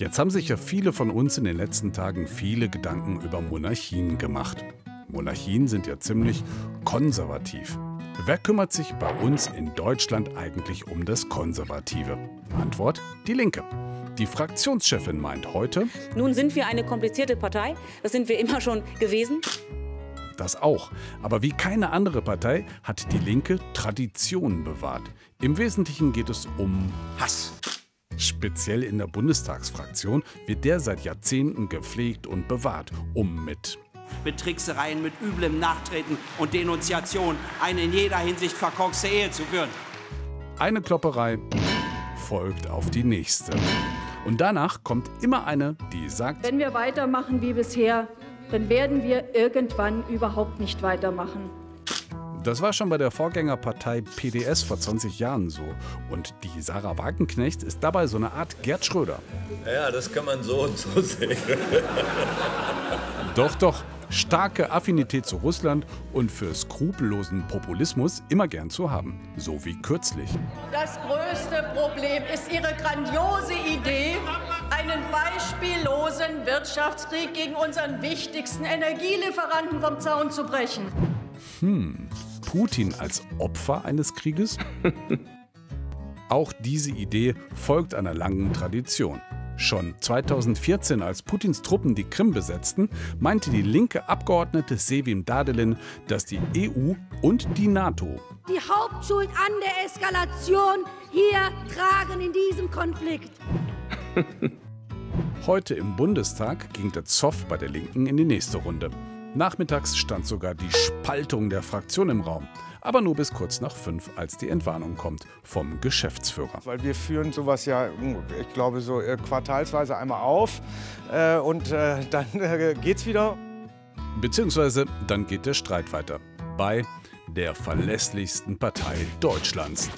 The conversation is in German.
Jetzt haben sich ja viele von uns in den letzten Tagen viele Gedanken über Monarchien gemacht. Monarchien sind ja ziemlich konservativ. Wer kümmert sich bei uns in Deutschland eigentlich um das Konservative? Antwort: Die Linke. Die Fraktionschefin meint heute, nun sind wir eine komplizierte Partei, das sind wir immer schon gewesen. Das auch. Aber wie keine andere Partei hat die Linke Traditionen bewahrt. Im Wesentlichen geht es um Hass. Speziell in der Bundestagsfraktion wird der seit Jahrzehnten gepflegt und bewahrt, um mit mit Tricksereien, mit üblem Nachtreten und Denunziation eine in jeder Hinsicht verkorkste Ehe zu führen. Eine Klopperei folgt auf die nächste. Und danach kommt immer eine, die sagt, wenn wir weitermachen wie bisher, dann werden wir irgendwann überhaupt nicht weitermachen. Das war schon bei der Vorgängerpartei PDS vor 20 Jahren so. Und die Sarah Wagenknecht ist dabei so eine Art Gerd Schröder. Ja, das kann man so und so sehen. doch, doch. Starke Affinität zu Russland und für skrupellosen Populismus immer gern zu haben. So wie kürzlich. Das größte Problem ist Ihre grandiose Idee, einen beispiellosen Wirtschaftskrieg gegen unseren wichtigsten Energielieferanten vom Zaun zu brechen. Hm, Putin als Opfer eines Krieges? Auch diese Idee folgt einer langen Tradition. Schon 2014, als Putins Truppen die Krim besetzten, meinte die linke Abgeordnete Sevim Dadelin, dass die EU und die NATO die Hauptschuld an der Eskalation hier tragen in diesem Konflikt. Heute im Bundestag ging der Zoff bei der Linken in die nächste Runde. Nachmittags stand sogar die Spaltung der Fraktion im Raum. Aber nur bis kurz nach fünf, als die Entwarnung kommt vom Geschäftsführer. Weil wir führen sowas ja, ich glaube, so äh, quartalsweise einmal auf äh, und äh, dann äh, geht's wieder. Beziehungsweise dann geht der Streit weiter bei der verlässlichsten Partei Deutschlands.